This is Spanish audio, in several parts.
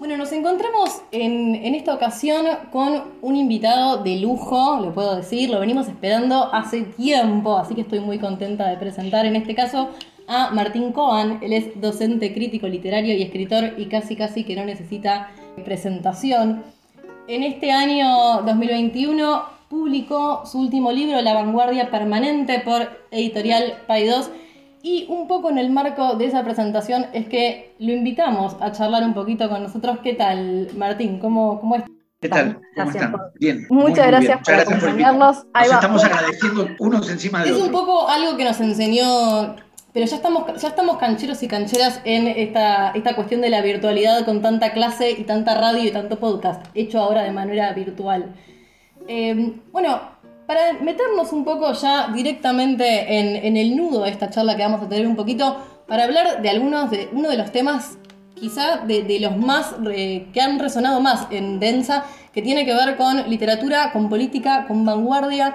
Bueno, nos encontramos en, en, esta ocasión con un invitado de lujo, lo puedo decir, lo venimos esperando hace tiempo, así que estoy muy contenta de presentar en este caso a Martín Coan. Él es docente, crítico literario y escritor y casi casi que no necesita presentación. En este año 2021 publicó su último libro, La Vanguardia Permanente, por editorial Paidós y un poco en el marco de esa presentación es que lo invitamos a charlar un poquito con nosotros. ¿Qué tal, Martín? ¿Cómo, cómo estás? ¿Qué tal? ¿Cómo están? Bien. Muchas gracias por acompañarnos. Nos estamos agradeciendo unos encima de otros. Es un poco algo que nos enseñó, pero ya estamos, ya estamos cancheros y cancheras en esta, esta cuestión de la virtualidad con tanta clase y tanta radio y tanto podcast, hecho ahora de manera virtual. Eh, bueno, para meternos un poco ya directamente en, el nudo de esta charla que vamos a tener un poquito, para hablar de algunos de uno de los temas quizá de, los más que han resonado más en Densa, que tiene que ver con literatura, con política, con vanguardia.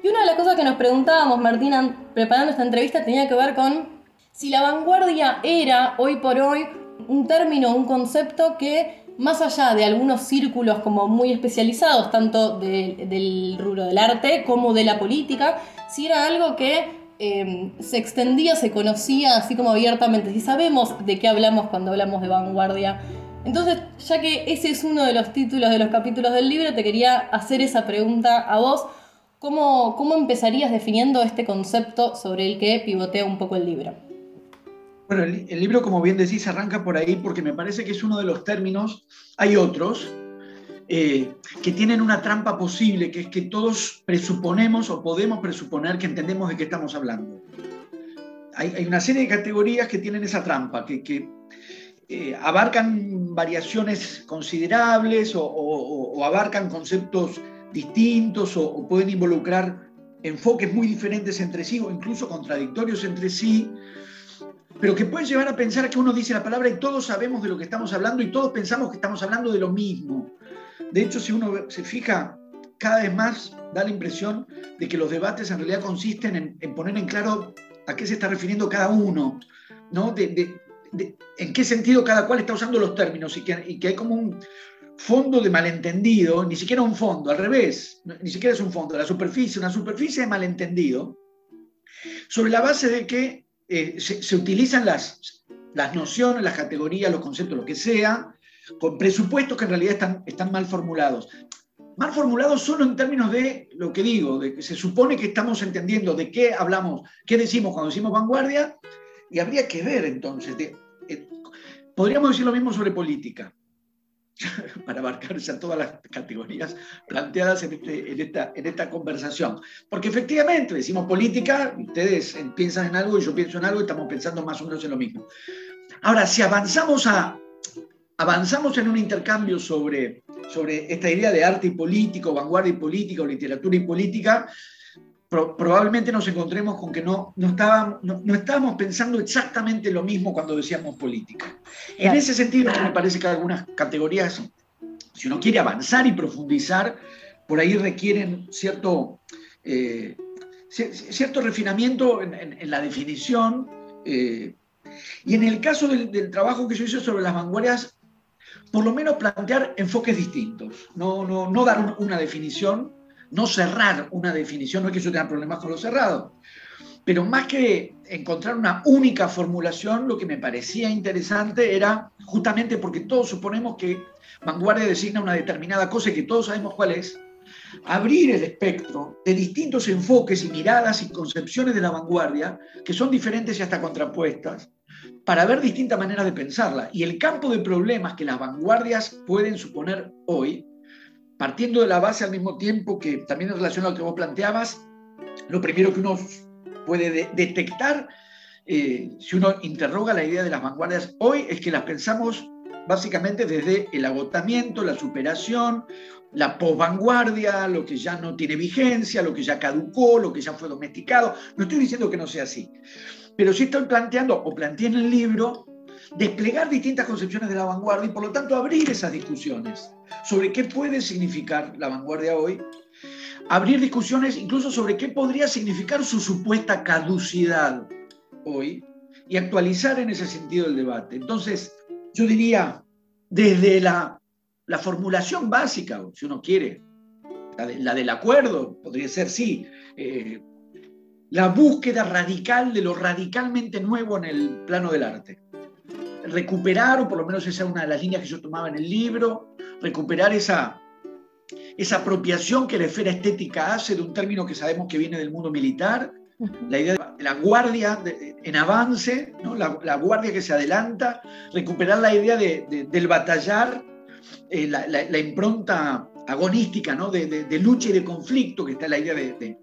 Y una de las cosas que nos preguntábamos, Martina, preparando esta entrevista, tenía que ver con si la vanguardia era hoy por hoy un término, un concepto que más allá de algunos círculos como muy especializados, tanto del rubro del arte como de la política, si era algo que em, se extendía, se conocía así como abiertamente, si sabemos de qué hablamos cuando hablamos de vanguardia. Entonces, ya que ese es uno de los títulos de los capítulos del libro, te quería hacer esa pregunta a vos. ¿Cómo, cómo empezarías definiendo este concepto sobre el que pivotea un poco el libro? Bueno, el, libro, como bien decís, arranca por ahí porque me parece que es uno de los términos, hay otros, eh, que tienen una trampa posible, que es que todos presuponemos o podemos presuponer que entendemos de qué estamos hablando. Hay, una serie de categorías que tienen esa trampa, que, eh, abarcan variaciones considerables o, abarcan conceptos distintos o pueden involucrar enfoques muy diferentes entre sí o incluso contradictorios entre sí pero que puede llevar a pensar que uno dice la palabra y todos sabemos de lo que estamos hablando y todos pensamos que estamos hablando de lo mismo. De hecho, si uno se fija, cada vez más da la impresión de que los debates en realidad consisten en, poner en claro a qué se está refiriendo cada uno, ¿no? De, en qué sentido cada cual está usando los términos y que, y que hay como un fondo de malentendido, ni siquiera un fondo, al revés, ni siquiera es un fondo, la superficie, una superficie de malentendido, sobre la base de que eh, se, utilizan las, las nociones, las categorías, los conceptos, lo que sea, con presupuestos que en realidad están, están mal formulados. Mal formulados solo en términos de lo que digo, de que se supone que estamos entendiendo de qué hablamos, qué decimos cuando decimos vanguardia, y habría que ver entonces. Eh, podríamos decir lo mismo sobre política. para abarcar ya todas las categorías planteadas este, en, esta, en esta conversación. Porque efectivamente decimos política, ustedes piensan en algo y yo pienso en algo y estamos pensando más o menos en lo mismo. Ahora, si avanzamos, a, avanzamos en un intercambio sobre, sobre esta idea de arte y político, vanguardia y política, literatura y política, probablemente nos encontremos con que no, no, estábamos, no, estábamos pensando exactamente lo mismo cuando decíamos política. En ese sentido, me parece que algunas categorías, si uno quiere avanzar y profundizar, por ahí requieren cierto, eh, cierto refinamiento en, la definición. Eh, y en el caso del, del, trabajo que yo hice sobre las vanguardias, por lo menos plantear enfoques distintos, no, no, no dar una definición, no cerrar una definición, no es que yo tenga problemas con lo cerrado, pero más que encontrar una única formulación, lo que me parecía interesante era justamente porque todos suponemos que vanguardia designa una determinada cosa y que todos sabemos cuál es, abrir el espectro de distintos enfoques y miradas y concepciones de la vanguardia, que son diferentes y hasta contrapuestas, para ver distintas maneras de pensarla. Y el campo de problemas que las vanguardias pueden suponer hoy partiendo de la base al mismo tiempo que también en relación a lo que vos planteabas, lo primero que uno puede detectar, eh, si uno interroga la idea de las vanguardias hoy, es que las pensamos básicamente desde el agotamiento, la superación, la posvanguardia, lo que ya no tiene vigencia, lo que ya caducó, lo que ya fue domesticado. No estoy diciendo que no sea así, pero sí estoy planteando, o planteé en el libro, desplegar distintas concepciones de la vanguardia y por lo tanto abrir esas discusiones sobre qué puede significar la vanguardia hoy, abrir discusiones incluso sobre qué podría significar su supuesta caducidad hoy y actualizar en ese sentido el debate. Entonces, yo diría, desde la, formulación básica, si uno quiere, la, del acuerdo, podría ser, sí, eh, la búsqueda radical de lo radicalmente nuevo en el plano del arte. Recuperar, o por lo menos esa es una de las líneas que yo tomaba en el libro, recuperar esa, esa apropiación que la esfera estética hace de un término que sabemos que viene del mundo militar, la idea de la guardia en avance, ¿no? la, guardia que se adelanta, recuperar la idea del batallar, eh, la, impronta agonística ¿no? de, lucha y de conflicto, que está la idea de,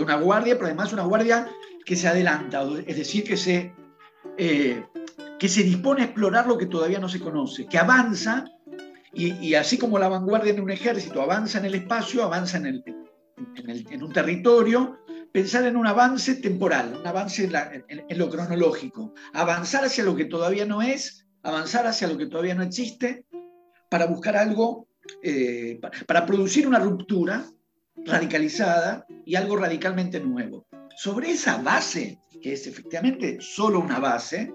una guardia, pero además una guardia que se adelanta, es decir, que se, eh, que se dispone a explorar lo que todavía no se conoce, que avanza, y, así como la vanguardia en un ejército avanza en el espacio, avanza en, el, en un territorio, pensar en un avance temporal, un avance en, lo cronológico, avanzar hacia lo que todavía no es, avanzar hacia lo que todavía no existe, para buscar algo, eh, para, producir una ruptura radicalizada y algo radicalmente nuevo. Sobre esa base, que es efectivamente solo una base,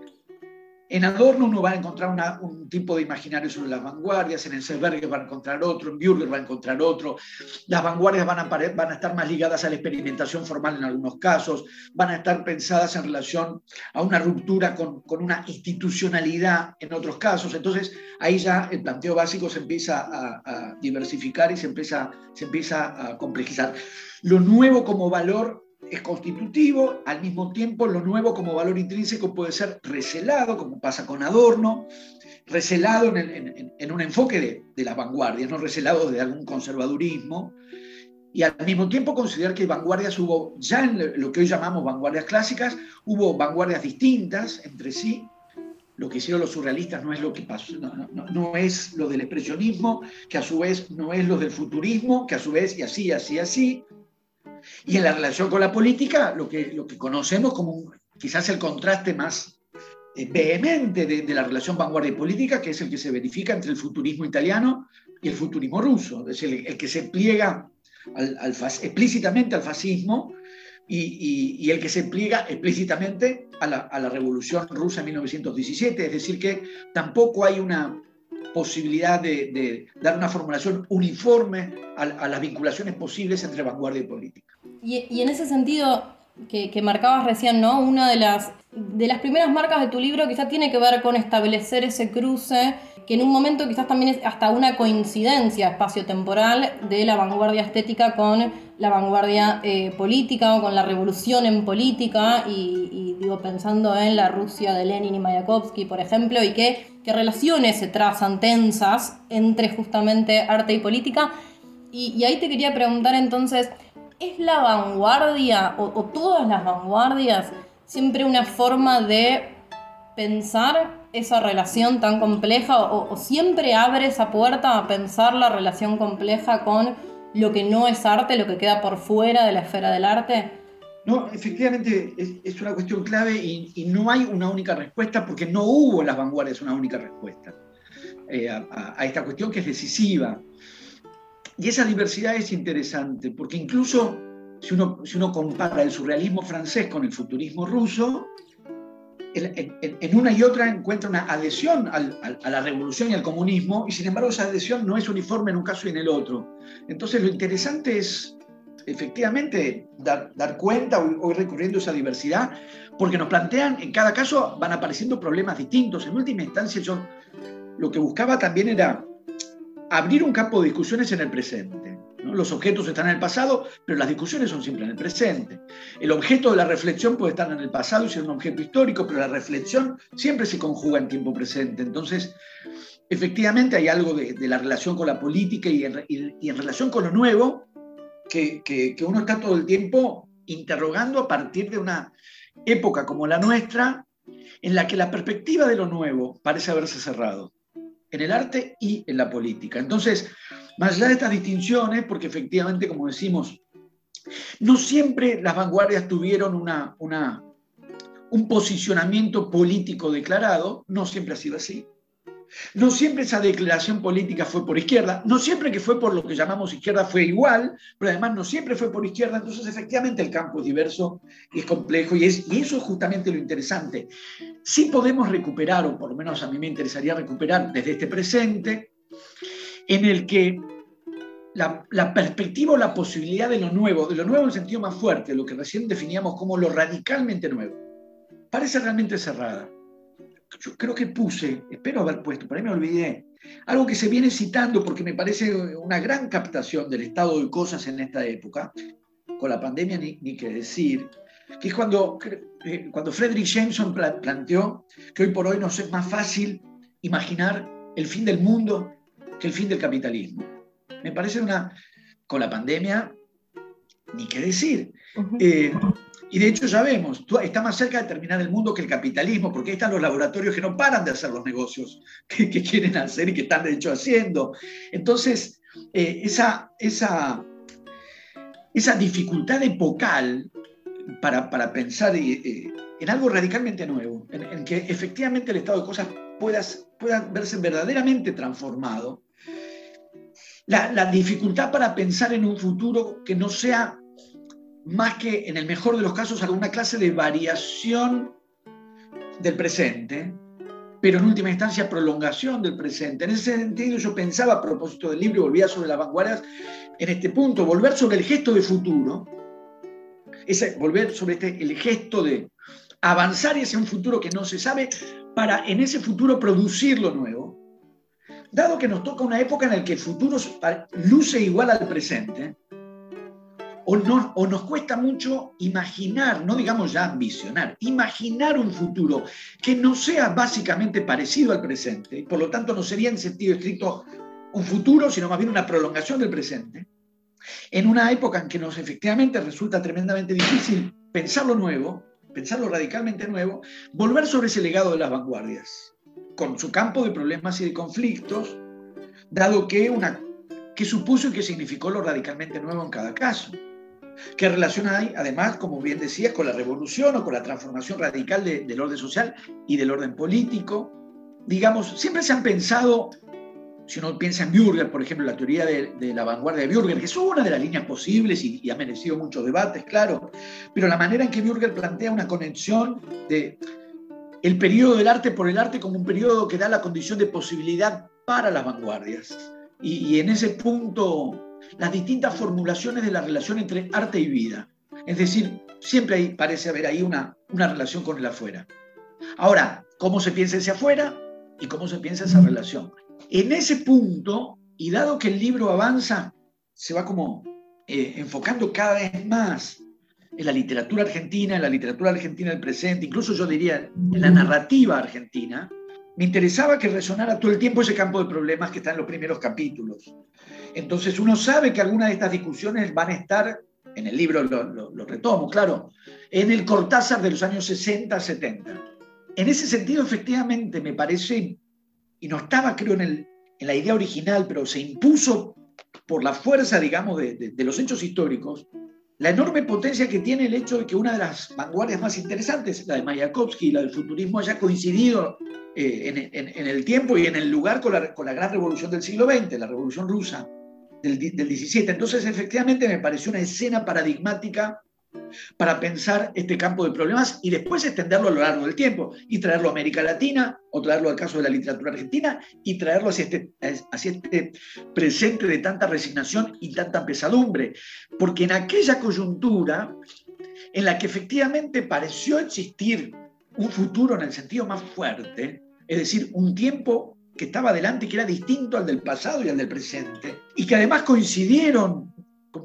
en Adorno uno va a encontrar un tipo de imaginario sobre las vanguardias, en Selberg va a encontrar otro, en Bürger va a encontrar otro. Las vanguardias van a, van a estar más ligadas a la experimentación formal en algunos casos, van a estar pensadas en relación a una ruptura con, una institucionalidad en otros casos. Entonces ahí ya el planteo básico se empieza a, a diversificar y se empieza, se empieza a complejizar. Lo nuevo como valor es constitutivo, al mismo tiempo lo nuevo como valor intrínseco puede ser recelado, como pasa con Adorno, recelado en, un enfoque de, de, la vanguardia, no recelado de algún conservadurismo, y al mismo tiempo considerar que vanguardias hubo, ya en lo que hoy llamamos vanguardias clásicas, hubo vanguardias distintas entre sí. Lo que hicieron los surrealistas no es lo que pasó, no, no es lo del expresionismo, que a su vez no es lo del futurismo, que a su vez y así, así, así. Y en la relación con la política, lo que, lo que conocemos como quizás el contraste más eh, vehemente de, la relación vanguardia y política, que es el que se verifica entre el futurismo italiano y el futurismo ruso, es decir, el, que se pliega al, explícitamente al fascismo y, y, el que se pliega explícitamente a la, a la revolución rusa en 1917, es decir, que tampoco hay una posibilidad de, dar una formulación uniforme a, las vinculaciones posibles entre vanguardia y política. Y, en ese sentido que, marcabas recién, ¿no? Una de las, de las primeras marcas de tu libro quizás tiene que ver con establecer ese cruce, que en un momento quizás también es hasta una coincidencia espacio-temporal de la vanguardia estética con la vanguardia eh, política o con la revolución en política y, digo pensando en la Rusia de Lenin y Mayakovsky, por ejemplo, y que, relaciones se trazan tensas entre justamente arte y política. Y, ahí te quería preguntar entonces, ¿es la vanguardia o, todas las vanguardias siempre una forma de pensar esa relación tan compleja o, siempre abre esa puerta a pensar la relación compleja con lo que no es arte, lo que queda por fuera de la esfera del arte? No, efectivamente es, una cuestión clave y, no hay una única respuesta porque no hubo en las vanguardias una única respuesta eh, a, esta cuestión que es decisiva. Y esa diversidad es interesante porque incluso si uno, compara el surrealismo francés con el futurismo ruso, en, una y otra encuentra una adhesión a la revolución y al comunismo, y sin embargo esa adhesión no es uniforme en un caso y en el otro. Entonces lo interesante es efectivamente dar, cuenta hoy, recurriendo a esa diversidad, porque nos plantean, en cada caso van apareciendo problemas distintos. En última instancia yo lo que buscaba también era abrir un campo de discusiones en el presente. Los objetos están en el pasado, pero las discusiones son siempre en el presente. El objeto de la reflexión puede estar en el pasado y ser un objeto histórico, pero la reflexión siempre se conjuga en tiempo presente. Entonces, efectivamente hay algo de, la relación con la política y en, relación con lo nuevo que, que uno está todo el tiempo interrogando a partir de una época como la nuestra, en la que la perspectiva de lo nuevo parece haberse cerrado, en el arte y en la política. Entonces, más allá de estas distinciones, porque efectivamente, como decimos, no siempre las vanguardias tuvieron un posicionamiento político declarado, no siempre ha sido así. No siempre esa declaración política fue por izquierda, no siempre que fue por lo que llamamos izquierda fue igual, pero además no siempre fue por izquierda, entonces efectivamente el campo es diverso y es complejo y, es, y eso es justamente lo interesante. Sí podemos recuperar, o por lo menos a mí me interesaría recuperar desde este presente, en el que la, la, perspectiva o la posibilidad de lo nuevo, de lo nuevo en el sentido más fuerte, lo que recién definíamos como lo radicalmente nuevo, parece realmente cerrada yo creo que puse, espero haber puesto, por ahí me olvidé, algo que se viene citando porque me parece una gran captación del estado de cosas en esta época, con la pandemia ni, ni que decir, que es cuando, eh, cuando Frederick Jameson planteó que hoy por hoy nos es más fácil imaginar el fin del mundo que el fin del capitalismo. Me parece una, con la pandemia, ni qué decir. Y de hecho ya vemos, está más cerca de terminar el mundo que el capitalismo, porque ahí están los laboratorios que no paran de hacer los negocios que, quieren hacer y que están de hecho haciendo. Entonces, eh, esa, esa, esa dificultad epocal para, para pensar eh, en algo radicalmente nuevo, en, que efectivamente el estado de cosas pueda, pueda verse verdaderamente transformado, la dificultad para pensar en un futuro que no sea más que en el mejor de los casos alguna clase de variación del presente, pero en última instancia prolongación del presente. En ese sentido yo pensaba a propósito del libro, volvía sobre las vanguardias, en este punto, volver sobre el gesto de futuro, ese, volver sobre este, el gesto de avanzar hacia un futuro que no se sabe, para en ese futuro producir lo nuevo, dado que nos toca una época en la que el futuro luce igual al presente, o, o nos cuesta mucho imaginar, no digamos ya ambicionar, imaginar un futuro que no sea básicamente parecido al presente, y por lo tanto no sería en sentido estricto un futuro, sino más bien una prolongación del presente, en una época en que nos efectivamente resulta tremendamente difícil pensar lo nuevo, pensar lo radicalmente nuevo, volver sobre ese legado de las vanguardias, con su campo de problemas y de conflictos, dado que, una, que supuso y que significó lo radicalmente nuevo en cada caso. ¿Qué relación hay, además, como bien decías, con la revolución o con la transformación radical del orden social y del orden político? Digamos, siempre se han pensado, si uno piensa en Bürger, por ejemplo, la teoría de, la vanguardia de Bürger, que es una de las líneas posibles y, ha merecido muchos debates, claro, pero la manera en que Bürger plantea una conexión de el periodo del arte por el arte como un periodo que da la condición de posibilidad para las vanguardias. y en ese punto las distintas formulaciones de la relación entre arte y vida. Es decir, siempre hay, parece haber ahí una, una relación con el afuera. Ahora, ¿cómo se piensa ese afuera y cómo se piensa esa relación? En ese punto, y dado que el libro avanza, se va como eh, enfocando cada vez más en la literatura argentina, en la literatura argentina del presente, incluso yo diría en la narrativa argentina, me interesaba que resonara todo el tiempo ese campo de problemas que está en los primeros capítulos. Entonces uno sabe que algunas de estas discusiones van a estar, en el libro lo, retomo, claro, en el Cortázar de los años 60, 70. En ese sentido, efectivamente, me parece, y no estaba creo en, la idea original, pero se impuso por la fuerza, digamos, de, los hechos históricos, la enorme potencia que tiene el hecho de que una de las vanguardias más interesantes, la de Mayakovsky, la del futurismo, haya coincidido eh, en, el tiempo y en el lugar con la, con la, gran revolución del siglo XX, la revolución rusa del, del 17. Entonces, efectivamente, me pareció una escena paradigmática para pensar este campo de problemas y después extenderlo a lo largo del tiempo y traerlo a América Latina o traerlo al caso de la literatura argentina y traerlo hacia este, hacia este presente de tanta resignación y tanta pesadumbre. Porque en aquella coyuntura en la que efectivamente pareció existir un futuro en el sentido más fuerte, es decir, un tiempo que estaba adelante que era distinto al del pasado y al del presente, y que además coincidieron,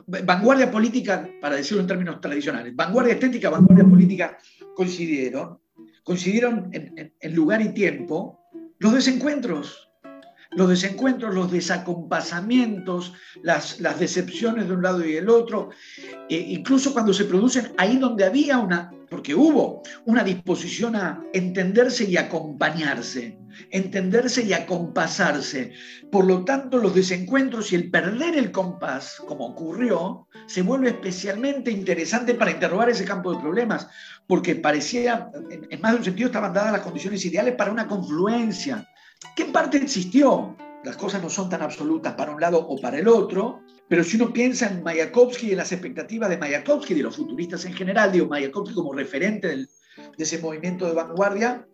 vanguardia política, para decirlo en términos tradicionales, vanguardia estética, vanguardia política, coincidieron, coincidieron en, en lugar y tiempo, los desencuentros, los desencuentros, los desacompasamientos, las, las decepciones de un lado y del otro, e incluso cuando se producen ahí donde había una, porque hubo una disposición a entenderse y acompañarse, entenderse y acompasarse. Por lo tanto, los desencuentros y el perder el compás, como ocurrió, se vuelve especialmente interesante para interrogar ese campo de problemas, porque parecía, en más de un sentido, estaban dadas las condiciones ideales para una confluencia que en parte existió. Las cosas no son tan absolutas para un lado o para el otro, pero si uno piensa en Mayakovsky y en las expectativas de Mayakovsky, de los futuristas en general, digo Mayakovsky como referente de ese movimiento de vanguardia,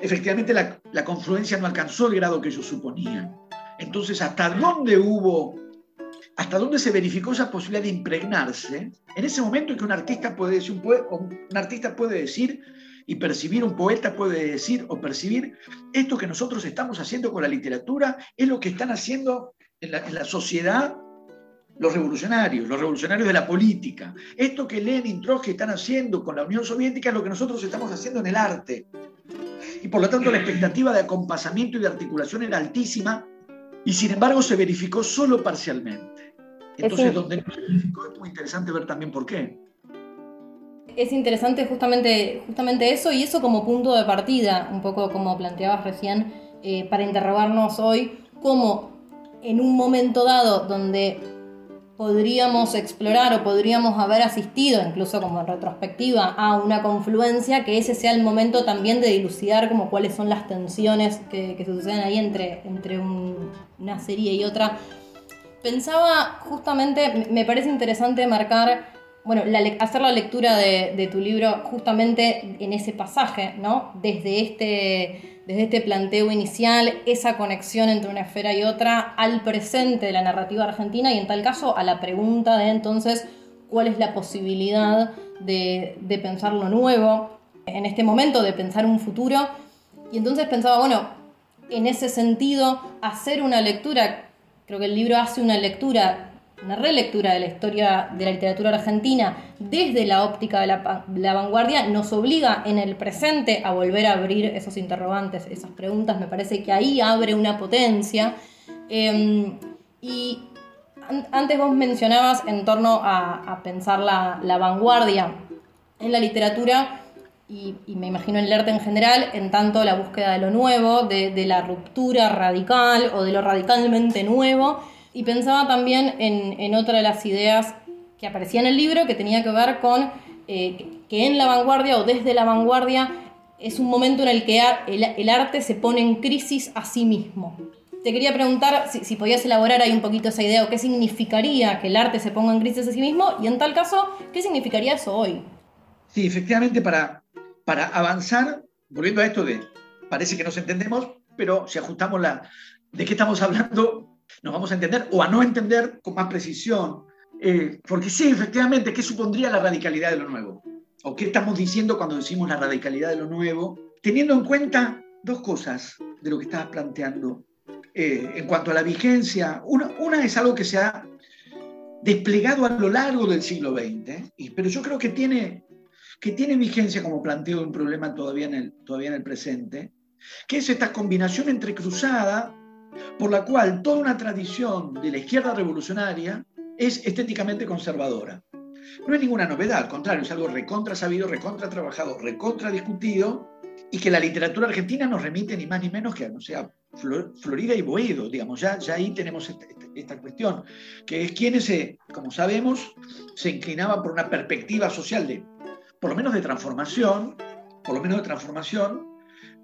efectivamente la, la confluencia no alcanzó el grado que ellos suponían. Entonces, ¿hasta dónde hubo hasta dónde se verificó esa posibilidad de impregnarse, en ese momento en que un artista puede decir, un, un artista puede decir y percibir, un poeta puede decir o percibir, esto que nosotros estamos haciendo con la literatura es lo que están haciendo en la, en la sociedad los revolucionarios, los revolucionarios de la política. Esto que Lenin, Trotsky están haciendo con la Unión Soviética es lo que nosotros estamos haciendo en el arte. Y por lo tanto la expectativa de acompasamiento y de articulación era altísima y sin embargo se verificó solo parcialmente. Entonces, donde no se verificó es muy interesante ver también por qué. Es interesante justamente, justamente eso y eso como punto de partida, un poco como planteabas recién, eh, para interrogarnos hoy, cómo en un momento dado donde podríamos explorar o podríamos haber asistido, incluso como en retrospectiva, a una confluencia, que ese sea el momento también de dilucidar como cuáles son las tensiones que, suceden ahí entre, entre una serie y otra. Pensaba justamente, me parece interesante marcar, bueno, hacer la lectura de, de tu libro justamente en ese pasaje, ¿no? Desde este desde este planteo inicial, esa conexión entre una esfera y otra al presente de la narrativa argentina y en tal caso a la pregunta de entonces cuál es la posibilidad de, pensar lo nuevo, en este momento de pensar un futuro. Y entonces pensaba, bueno, en ese sentido, hacer una lectura, creo que el libro hace una lectura una relectura de la historia de la literatura argentina desde la óptica de la, vanguardia nos obliga en el presente a volver a abrir esos interrogantes, esas preguntas. Me parece que ahí abre una potencia. Em, y antes vos mencionabas en torno a, pensar la, vanguardia en la literatura y, me imagino en el arte en general, en tanto la búsqueda de lo nuevo, de la ruptura radical o de lo radicalmente nuevo y pensaba también en, otra de las ideas que aparecía en el libro que tenía que ver con eh, que en la vanguardia o desde la vanguardia es un momento en el que el, arte se pone en crisis a sí mismo. Te quería preguntar si, podías elaborar ahí un poquito esa idea o qué significaría que el arte se ponga en crisis a sí mismo y en tal caso, ¿qué significaría eso hoy? Sí, efectivamente para, para avanzar, volviendo a esto de, parece que nos entendemos, pero si ajustamos la, de qué estamos hablando, nos vamos a entender o a no entender con más precisión. Eh, porque sí, efectivamente, ¿qué supondría la radicalidad de lo nuevo? ¿O qué estamos diciendo cuando decimos la radicalidad de lo nuevo? Teniendo en cuenta dos cosas de lo que estabas planteando. Eh, en cuanto a la vigencia, una, una, es algo que se ha desplegado a lo largo del siglo XX, y, pero yo creo que tiene, que tiene vigencia como planteo un problema todavía en, el, todavía en el presente, que es esta combinación entre cruzada por la cual toda una tradición de la izquierda revolucionaria es estéticamente conservadora. No es ninguna novedad, al contrario, es algo recontra sabido, recontra trabajado, recontra discutido, y que la literatura argentina nos remite ni más ni menos que a, no sea, Florida y Boedo, digamos, ya, ya ahí tenemos esta, esta, cuestión, que es quienes, se, como sabemos, se inclinaban por una perspectiva social de, por lo menos de transformación, por lo menos de transformación,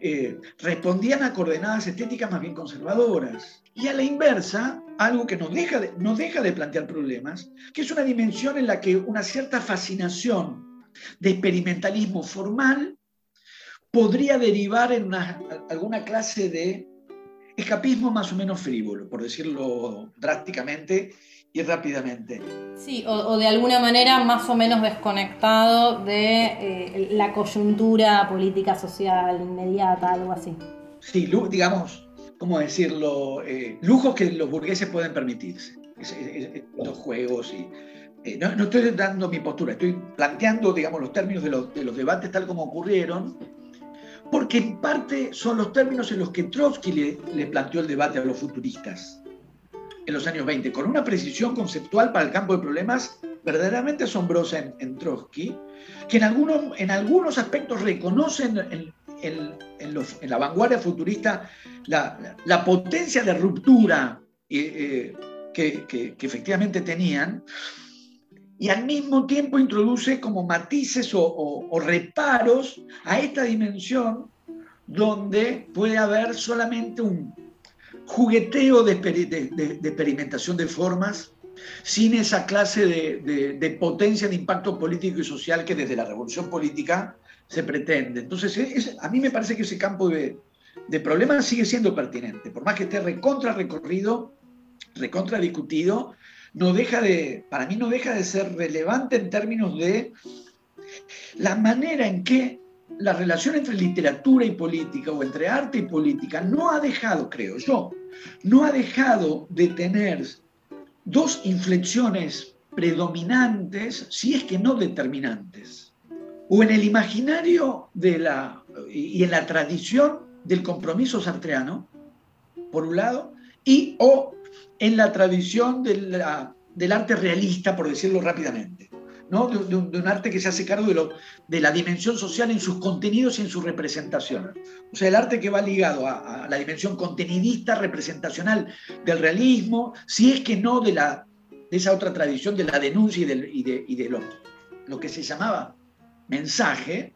eh, respondían a coordenadas estéticas más bien conservadoras. Y a la inversa, algo que nos deja, de, deja de plantear problemas, que es una dimensión en la que una cierta fascinación de experimentalismo formal podría derivar en alguna clase de escapismo más o menos frívolo, por decirlo drásticamente, y rápidamente. Sí, o, de alguna manera más o menos desconectado de eh, la coyuntura política social inmediata, algo así. Sí, digamos, ¿cómo decirlo? Eh, lujos que los burgueses pueden permitirse, los juegos y... Eh, no, no, estoy dando mi postura, estoy planteando, digamos, los términos de los, de los debates tal como ocurrieron, porque en parte son los términos en los que Trotsky le, le planteó el debate a los futuristas en los años 20, con una precisión conceptual para el campo de problemas verdaderamente asombrosa en, Trotsky, que en algunos, en algunos aspectos reconocen en, la vanguardia futurista la, potencia de ruptura eh, eh, que, efectivamente tenían, y al mismo tiempo introduce como matices o reparos a esta dimensión donde puede haber solamente un jugueteo de, experimentación de formas sin esa clase de, potencia de impacto político y social que desde la revolución política se pretende. Entonces, a mí me parece que ese campo de, problemas sigue siendo pertinente, por más que esté recontra recorrido, recontra discutido, no deja de, para mí no deja de ser relevante en términos de la manera en que la relación entre literatura y política o entre arte y política no ha dejado, creo yo, no ha dejado de tener dos inflexiones predominantes, si es que no determinantes, o en el imaginario de la, y en la tradición del compromiso sartreano, por un lado, y o en la tradición del arte realista, por decirlo rápidamente. De, un, arte que se hace cargo de, la dimensión social en sus contenidos y en su representación. O sea, el arte que va ligado a, la dimensión contenidista, representacional del realismo, si es que no de, la, de esa otra tradición de la denuncia y, de, y de, lo, que se llamaba mensaje,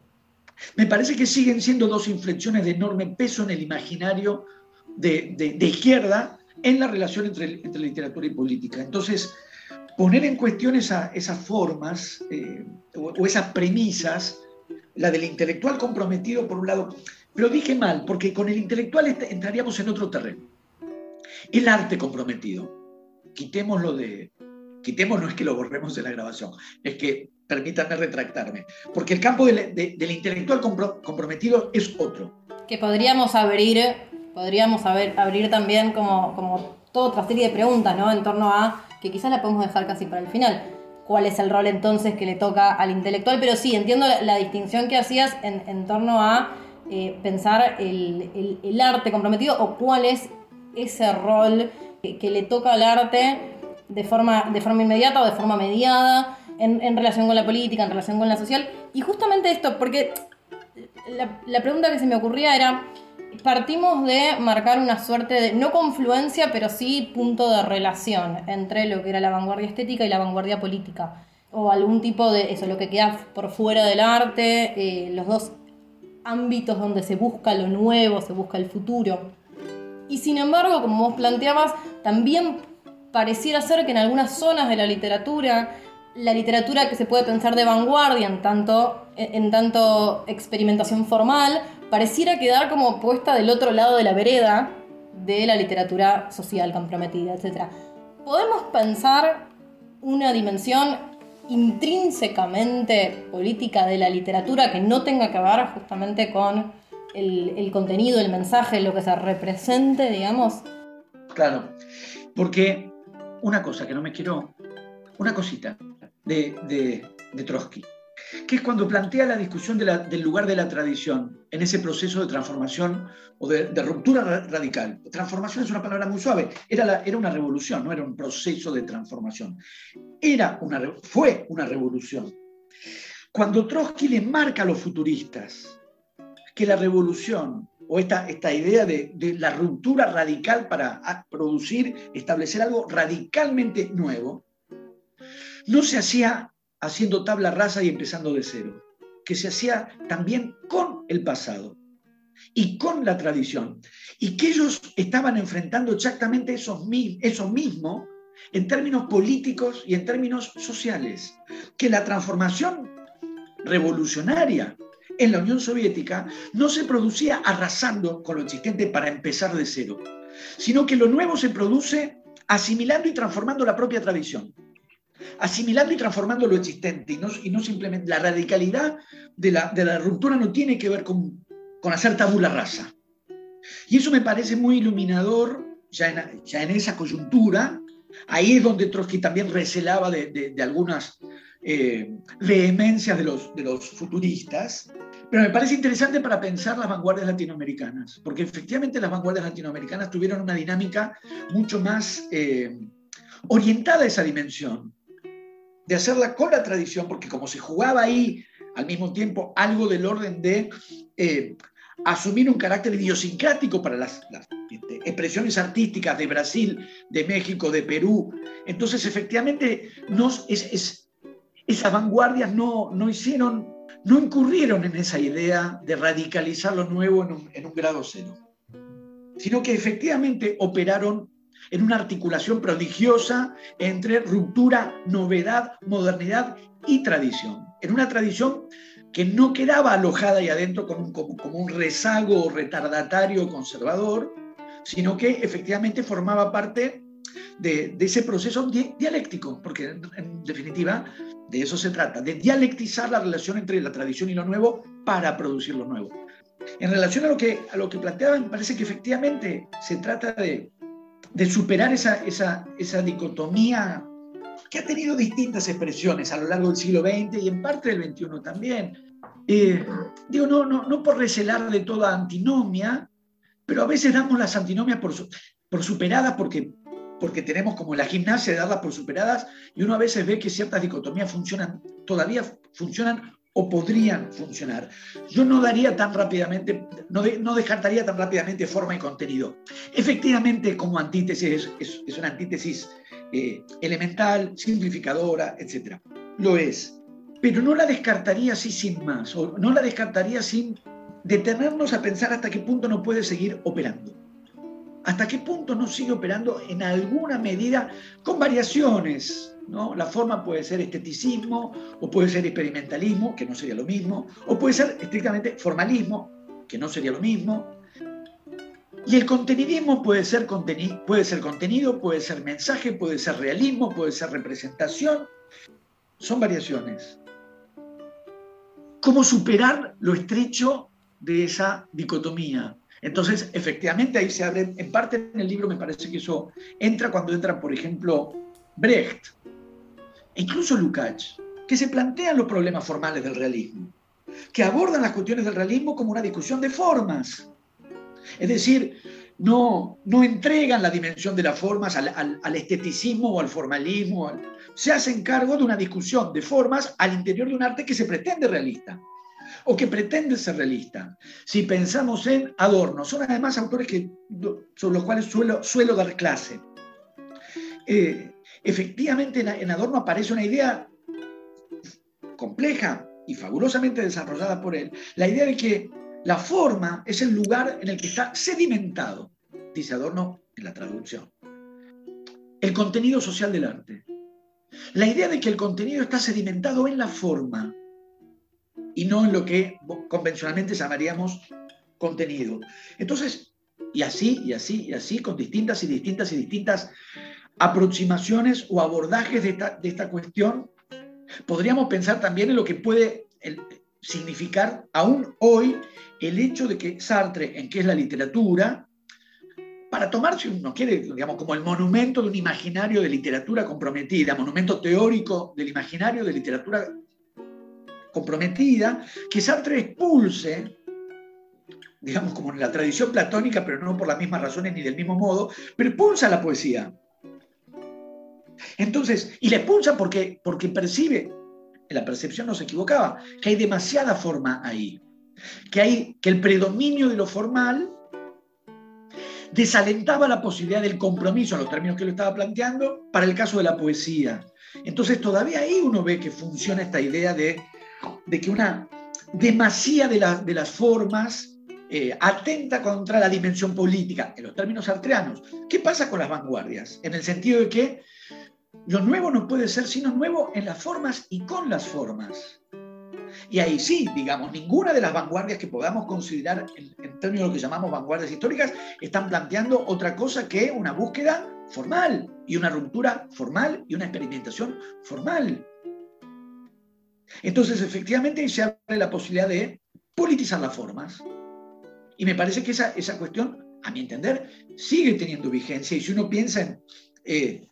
me parece que siguen siendo dos inflexiones de enorme peso en el imaginario de, izquierda en la relación entre literatura y política. Entonces, poner en cuestión esas formas eh, o, esas premisas, la del intelectual comprometido por un lado, pero dije mal, porque con el intelectual entraríamos en otro terreno. El arte comprometido, quitémoslo de, quitemos no es que lo borremos de la grabación, es que permítanme retractarme, porque el campo del, intelectual comprometido es otro. Que podríamos abrir, podríamos abrir también como, como toda otra serie de preguntas, ¿no? En torno a que quizás la podemos dejar casi para el final. ¿Cuál es el rol entonces que le toca al intelectual? Pero sí, entiendo la, distinción que hacías en, torno a eh, pensar el, arte comprometido o cuál es ese rol que, le toca al arte de forma, de forma inmediata o de forma mediada en, relación con la política, en relación con la social. Y justamente esto, porque la, la pregunta que se me ocurría era partimos de marcar una suerte de, no confluencia, pero sí punto de relación entre lo que era la vanguardia estética y la vanguardia política. O algún tipo de, eso, lo que queda por fuera del arte, eh, los dos ámbitos donde se busca lo nuevo, se busca el futuro. Y sin embargo, como vos planteabas, también pareciera ser que en algunas zonas de la literatura, la literatura que se puede pensar de vanguardia en tanto, en tanto experimentación formal, pareciera quedar como puesta del otro lado de la vereda de la literatura social comprometida, etc. ¿Podemos pensar una dimensión intrínsecamente política de la literatura que no tenga que ver justamente con el, contenido, el mensaje, lo que se represente, digamos? Claro, porque una cosa que no me quiero, una cosita de Trotsky que es cuando plantea la discusión del lugar de la tradición en ese proceso de transformación o de, ruptura radical. Transformación es una palabra muy suave, era, era una revolución, no era un proceso de transformación. Era una, fue una revolución. Cuando Trotsky le marca a los futuristas que la revolución o esta, esta idea de, de, la ruptura radical para producir, establecer algo radicalmente nuevo, no se hacía haciendo tabla rasa y empezando de cero, que se hacía también con el pasado y con la tradición, y que ellos estaban enfrentando exactamente eso, eso mismo en términos políticos y en términos sociales, que la transformación revolucionaria en la Unión Soviética no se producía arrasando con lo existente para empezar de cero, sino que lo nuevo se produce asimilando y transformando la propia tradición asimilando y transformando lo existente y no, simplemente la radicalidad de la, la, ruptura no tiene que ver con, con hacer tabula rasa. Y eso me parece muy iluminador ya en, esa coyuntura. Ahí es donde Trotsky también recelaba de, algunas eh, vehemencias de los, de los futuristas, pero me parece interesante para pensar las vanguardias latinoamericanas, porque efectivamente las vanguardias latinoamericanas tuvieron una dinámica mucho más eh, orientada a esa dimensión de hacerla con la tradición, porque como se jugaba ahí al mismo tiempo algo del orden de eh, asumir un carácter idiosincrático para las, este, expresiones artísticas de Brasil, de México, de Perú. Entonces, efectivamente, nos, es, esas vanguardias no, no hicieron no incurrieron en esa idea de radicalizar lo nuevo en un, en un grado cero, sino que efectivamente operaron en una articulación prodigiosa entre ruptura, novedad, modernidad y tradición. En una tradición que no quedaba alojada ahí adentro como, como un rezago retardatario conservador, sino que efectivamente formaba parte de, ese proceso dialéctico, porque en, definitiva de eso se trata, de dialectizar la relación entre la tradición y lo nuevo para producir lo nuevo. En relación a lo que, a lo que planteaba, me parece que efectivamente se trata de, de superar esa, esa, esa dicotomía que ha tenido distintas expresiones a lo largo del siglo XX y en parte del XXI también. Eh, digo, no, no, no por recelar de toda antinomia, pero a veces damos las antinomias por, por superadas porque, porque tenemos como la gimnasia de darlas por superadas y uno a veces ve que ciertas dicotomías funcionan, todavía funcionan o podrían funcionar. Yo no daría tan rápidamente, no, no descartaría tan rápidamente forma y contenido. Efectivamente, como antítesis, es, es, una antítesis eh, elemental, simplificadora, etc. Lo es. Pero no la descartaría así sin más, o no la descartaría sin detenernos a pensar hasta qué punto no puede seguir operando. Hasta qué punto no sigue operando en alguna medida con variaciones, la forma puede ser esteticismo, o puede ser experimentalismo, que no sería lo mismo, o puede ser estrictamente formalismo, que no sería lo mismo. Y el contenidismo puede ser, puede ser contenido, puede ser mensaje, puede ser realismo, puede ser representación. Son variaciones. ¿Cómo superar lo estrecho de esa dicotomía? Entonces, efectivamente, ahí se abre, en parte en el libro me parece que eso entra cuando entra, por ejemplo, Brecht, e incluso Lukács, que se plantean los problemas formales del realismo, que abordan las cuestiones del realismo como una discusión de formas. Es decir, no, no entregan la dimensión de las formas al, esteticismo o al formalismo, se hacen cargo de una discusión de formas al interior de un arte que se pretende realista o que pretende ser realista. Si pensamos en Adorno, son además autores que, sobre los cuales suelo, suelo dar clase. Eh, efectivamente en Adorno aparece una idea compleja y fabulosamente desarrollada por él, la idea de que la forma es el lugar en el que está sedimentado, dice Adorno en la traducción, el contenido social del arte. La idea de que el contenido está sedimentado en la forma y no en lo que convencionalmente llamaríamos contenido. Entonces, y así, y así, y así, con distintas y distintas y distintas aproximaciones o abordajes de esta, cuestión, podríamos pensar también en lo que puede significar aún hoy el hecho de que Sartre, en qué es la literatura, para tomarse, uno quiere, digamos, como el monumento de un imaginario de literatura comprometida, monumento teórico del imaginario de literatura comprometida, que Sartre expulse, digamos, como en la tradición platónica, pero no por las mismas razones ni del mismo modo, pero expulsa la poesía. Entonces, y le expulsa porque, porque percibe, la percepción no se equivocaba, que hay demasiada forma ahí, que, hay, que el predominio de lo formal desalentaba la posibilidad del compromiso, en los términos que lo estaba planteando, para el caso de la poesía. Entonces todavía ahí uno ve que funciona esta idea de, que una demasía de, de las formas eh, atenta contra la dimensión política, en los términos artreanos. ¿Qué pasa con las vanguardias? En el sentido de que lo nuevo no puede ser sino nuevo en las formas y con las formas. Y ahí sí, digamos, ninguna de las vanguardias que podamos considerar en, términos de lo que llamamos vanguardias históricas están planteando otra cosa que una búsqueda formal y una ruptura formal y una experimentación formal. Entonces, efectivamente, se abre la posibilidad de politizar las formas. Y me parece que esa, esa cuestión, a mi entender, sigue teniendo vigencia. Y si uno piensa en eh,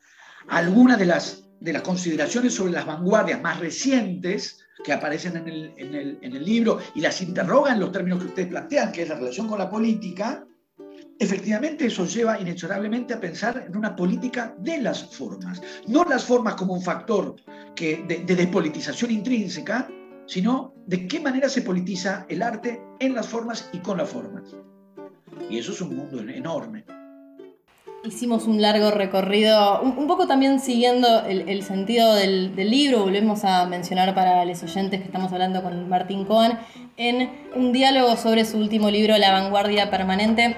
algunas de las, de las consideraciones sobre las vanguardias más recientes que aparecen en el, en, el, en el, libro y las interrogan en los términos que ustedes plantean, que es la relación con la política, efectivamente eso lleva inexorablemente a pensar en una política de las formas. No las formas como un factor que, de, de despolitización intrínseca, sino de qué manera se politiza el arte en las formas y con las formas. Y eso es un mundo enorme. hicimos un largo recorrido, un, poco también siguiendo el, sentido del, libro, volvemos a mencionar para los oyentes que estamos hablando con Martín Cohen, en un diálogo sobre su último libro, La vanguardia permanente.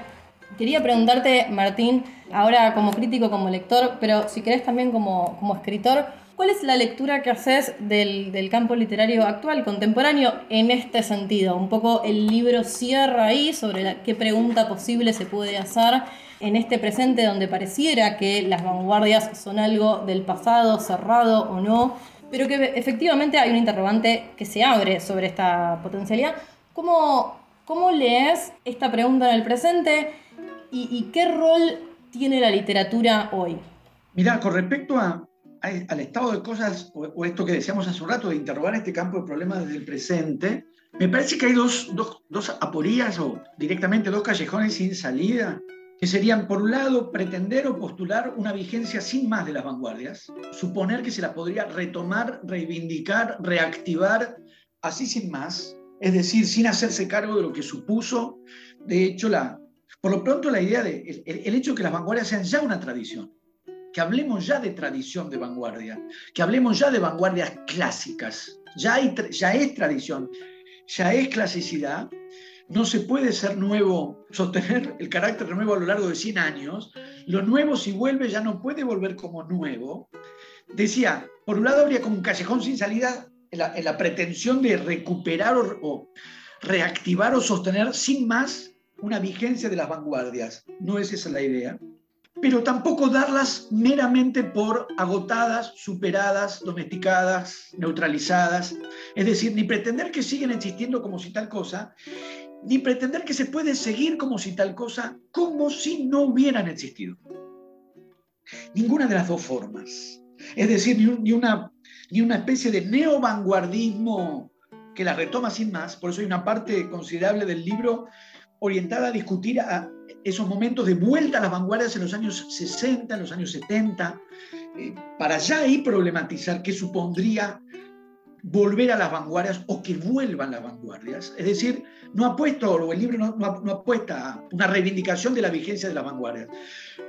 Quería preguntarte, Martín, ahora como crítico, como lector, pero si querés también como, como escritor, ¿cuál es la lectura que haces del, del, campo literario actual, contemporáneo, en este sentido? Un poco el libro cierra ahí sobre qué pregunta posible se puede hacer en este presente donde pareciera que las vanguardias son algo del pasado, cerrado o no, pero que efectivamente hay un interrogante que se abre sobre esta potencialidad. ¿Cómo, cómo lees esta pregunta en el presente y, qué rol tiene la literatura hoy? Mira, con respecto al estado de cosas, o, esto que decíamos hace un rato, de interrogar este campo de problemas desde el presente, me parece que hay dos, dos, dos aporías o directamente dos callejones sin salida que serían, por un lado, pretender o postular una vigencia sin más de las vanguardias, suponer que se la podría retomar, reivindicar, reactivar, así sin más, es decir, sin hacerse cargo de lo que supuso, de hecho, la, por lo pronto la idea de el, hecho de que las vanguardias sean ya una tradición, que hablemos ya de tradición de vanguardia, que hablemos ya de vanguardias clásicas, ya, hay, ya es tradición, ya es clasicidad, no se puede ser nuevo, sostener el carácter nuevo a lo largo de 100 años. Lo nuevo, si vuelve, ya no puede volver como nuevo. Decía, por un lado habría como un callejón sin salida en la, pretensión de recuperar o, reactivar o sostener sin más una vigencia de las vanguardias. No es esa la idea. Pero tampoco darlas meramente por agotadas, superadas, domesticadas, neutralizadas. Es decir, ni pretender que siguen existiendo como si tal cosa, ni pretender que se puede seguir como si tal cosa, como si no hubieran existido. Ninguna de las dos formas. Es decir, ni, una, ni una especie de neovanguardismo que la retoma sin más, por eso hay una parte considerable del libro orientada a discutir esos momentos de vuelta a las vanguardias en los años 60, en los años 70, eh, para ya ahí problematizar qué supondría volver a las vanguardias o que vuelvan las vanguardias. Es decir, no apuesta, o el libro no, apuesta a una reivindicación de la vigencia de las vanguardias,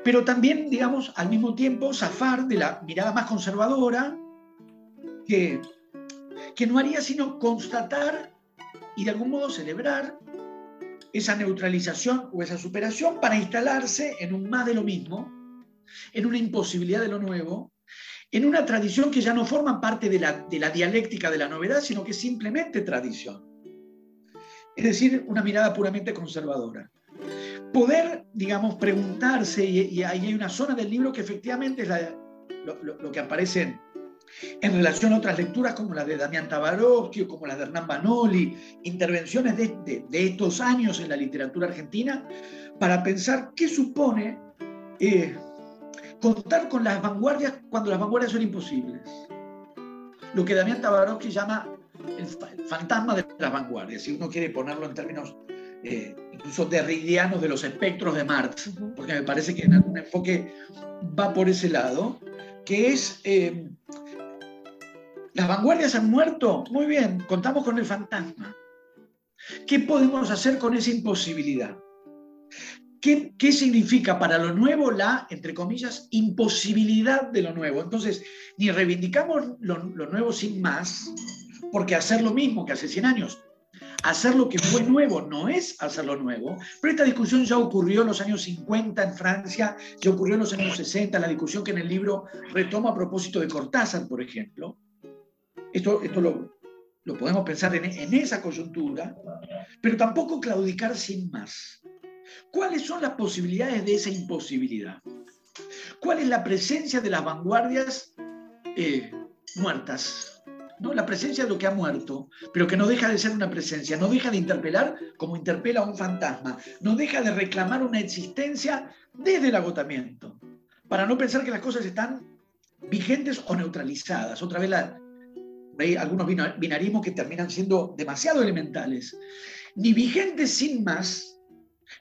pero también, digamos, al mismo tiempo, zafar de la mirada más conservadora que, que no haría sino constatar y de algún modo celebrar esa neutralización o esa superación para instalarse en un más de lo mismo, en una imposibilidad de lo nuevo, en una tradición que ya no forma parte de la, de la dialéctica de la novedad, sino que es simplemente tradición. Es decir, una mirada puramente conservadora. Poder, digamos, preguntarse, y, ahí hay una zona del libro que efectivamente es lo, que aparece en, relación a otras lecturas como la de Damián Tabarovsky o como la de Hernán Banoli, intervenciones de, de, estos años en la literatura argentina, para pensar qué supone eh, contar con las vanguardias cuando las vanguardias son imposibles. Lo que Damián Tabarovsky llama el fantasma de las vanguardias, si uno quiere ponerlo en términos eh, incluso derridianos de los espectros de Marx, porque me parece que en algún enfoque va por ese lado, que es, eh, las vanguardias han muerto, muy bien, contamos con el fantasma. ¿Qué podemos hacer con esa imposibilidad? ¿Qué, significa para lo nuevo la, entre comillas, imposibilidad de lo nuevo? Entonces, ni reivindicamos lo, nuevo sin más, porque hacer lo mismo que hace 100 años, hacer lo que fue nuevo no es hacer lo nuevo, pero esta discusión ya ocurrió en los años 50 en Francia, ya ocurrió en los años 60, la discusión que en el libro retoma a propósito de Cortázar, por ejemplo. Esto, esto lo, lo podemos pensar en, en esa coyuntura, pero tampoco claudicar sin más. ¿Cuáles son las posibilidades de esa imposibilidad? ¿Cuál es la presencia de las vanguardias eh, muertas? ¿No? La presencia de lo que ha muerto, pero que no deja de ser una presencia, no deja de interpelar como interpela a un fantasma, no deja de reclamar una existencia desde el agotamiento, para no pensar que las cosas están vigentes o neutralizadas. Otra vez hay algunos binarismos que terminan siendo demasiado elementales. Ni vigentes sin más,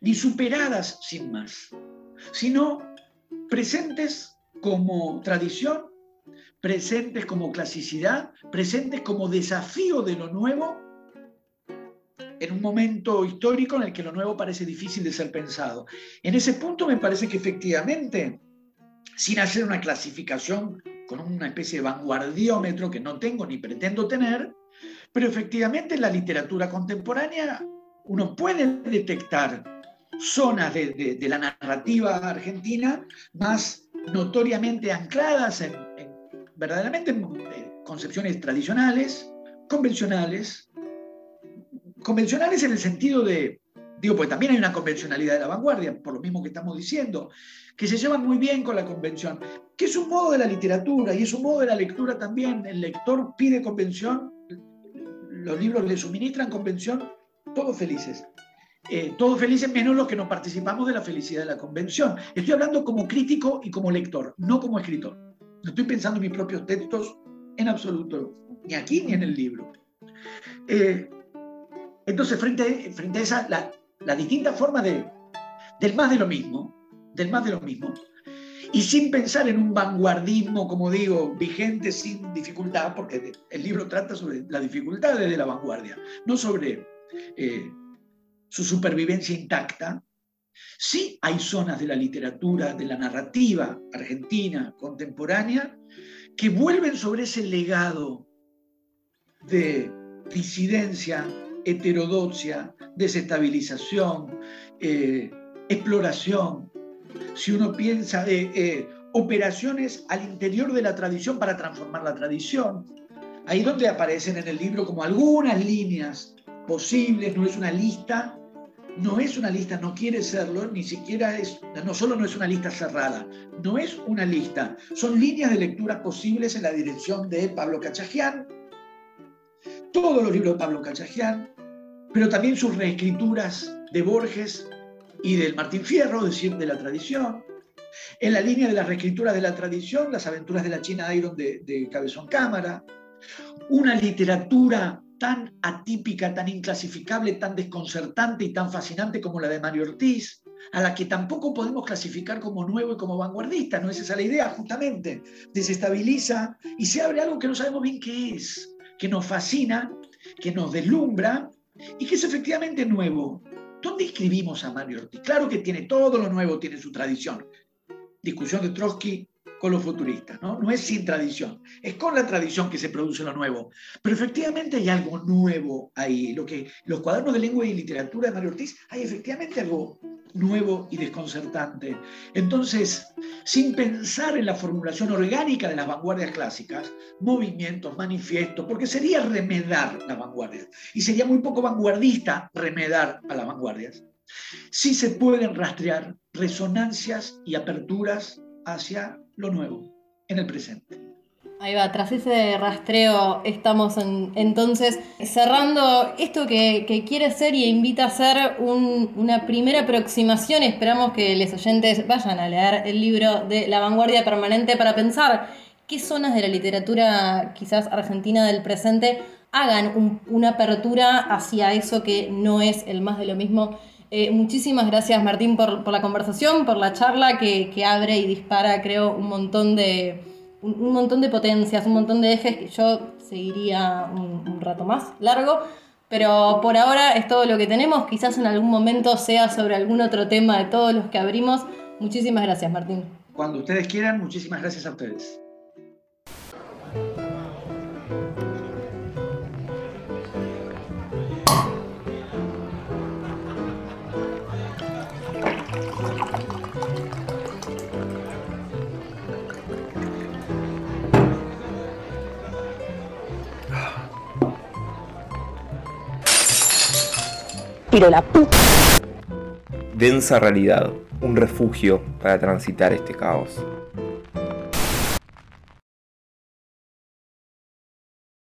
ni superadas sin más, sino presentes como tradición, presentes como clasicidad, presentes como desafío de lo nuevo, en un momento histórico en el que lo nuevo parece difícil de ser pensado. En ese punto me parece que efectivamente, sin hacer una clasificación con una especie de vanguardiómetro que no tengo ni pretendo tener, pero efectivamente en la literatura contemporánea uno puede detectar zonas de, la narrativa argentina más notoriamente ancladas en, verdaderamente eh, concepciones tradicionales, convencionales, convencionales en el sentido de, digo, pues también hay una convencionalidad de la vanguardia, por lo mismo que estamos diciendo, que se llevan muy bien con la convención, que es un modo de la literatura y es un modo de la lectura también. El lector pide convención, los libros le suministran convención, todos felices. Eh, todos felices menos los que no participamos de la felicidad de la convención. Estoy hablando como crítico y como lector, no como escritor. No estoy pensando en mis propios textos en absoluto, ni aquí ni en el libro. Eh, entonces, frente a, frente a esa, la, la distinta forma de, del más de lo mismo, del más de lo mismo, y sin pensar en un vanguardismo, como digo, vigente sin dificultad, porque el libro trata sobre las dificultades de la vanguardia, no sobre eh, su supervivencia intacta. Sí hay zonas de la literatura, de la narrativa argentina contemporánea, que vuelven sobre ese legado de disidencia, heterodoxia, desestabilización, eh, exploración. Si uno piensa de eh, operaciones al interior de la tradición para transformar la tradición, ahí donde aparecen en el libro como algunas líneas posibles, no es una lista, no es una lista, no quiere serlo, ni siquiera es, no solo no es una lista cerrada, no es una lista, son líneas de lectura posibles en la dirección de Pablo Cachajian, todos los libros de Pablo Cachajian, pero también sus reescrituras de Borges y del Martín Fierro, es decir, de la tradición. En la línea de las reescrituras de la tradición, las aventuras de la China Iron de, de Cabezón Cámara. Una literatura tan atípica, tan inclasificable, tan desconcertante y tan fascinante como la de Mario Ortiz, a la que tampoco podemos clasificar como nuevo y como vanguardista, no es esa la idea, justamente, desestabiliza y se abre algo que no sabemos bien qué es, que nos fascina, que nos deslumbra y que es efectivamente nuevo. ¿Dónde escribimos a Mario Ortiz? Claro que tiene todo lo nuevo, tiene su tradición. Discusión de Trotsky con los futuristas, ¿no? No es sin tradición, es con la tradición que se produce lo nuevo. Pero efectivamente hay algo nuevo ahí. Lo que, los cuadernos de lengua y literatura de Mario Ortiz, hay efectivamente algo nuevo y desconcertante. Entonces, sin pensar en la formulación orgánica de las vanguardias clásicas, movimientos, manifiestos, porque sería remedar las vanguardias. Y sería muy poco vanguardista remedar a las vanguardias. Sí se pueden rastrear resonancias y aperturas hacia lo nuevo en el presente. Ahí va, tras ese rastreo estamos entonces cerrando esto que, quiere ser y invita a ser una primera aproximación. Esperamos que los oyentes vayan a leer el libro de La vanguardia permanente para pensar qué zonas de la literatura quizás argentina del presente hagan una apertura hacia eso que no es el más de lo mismo eh, muchísimas gracias Martín por, la conversación, por la charla que, abre y dispara, creo, un montón de, un, montón de potencias, un montón de ejes que yo seguiría un, rato más largo. Pero por ahora es todo lo que tenemos. Quizás en algún momento sea sobre algún otro tema de todos los que abrimos. Muchísimas gracias, Martín. Cuando ustedes quieran, muchísimas gracias a ustedes. Pero la Densa realidad, un refugio para transitar este caos.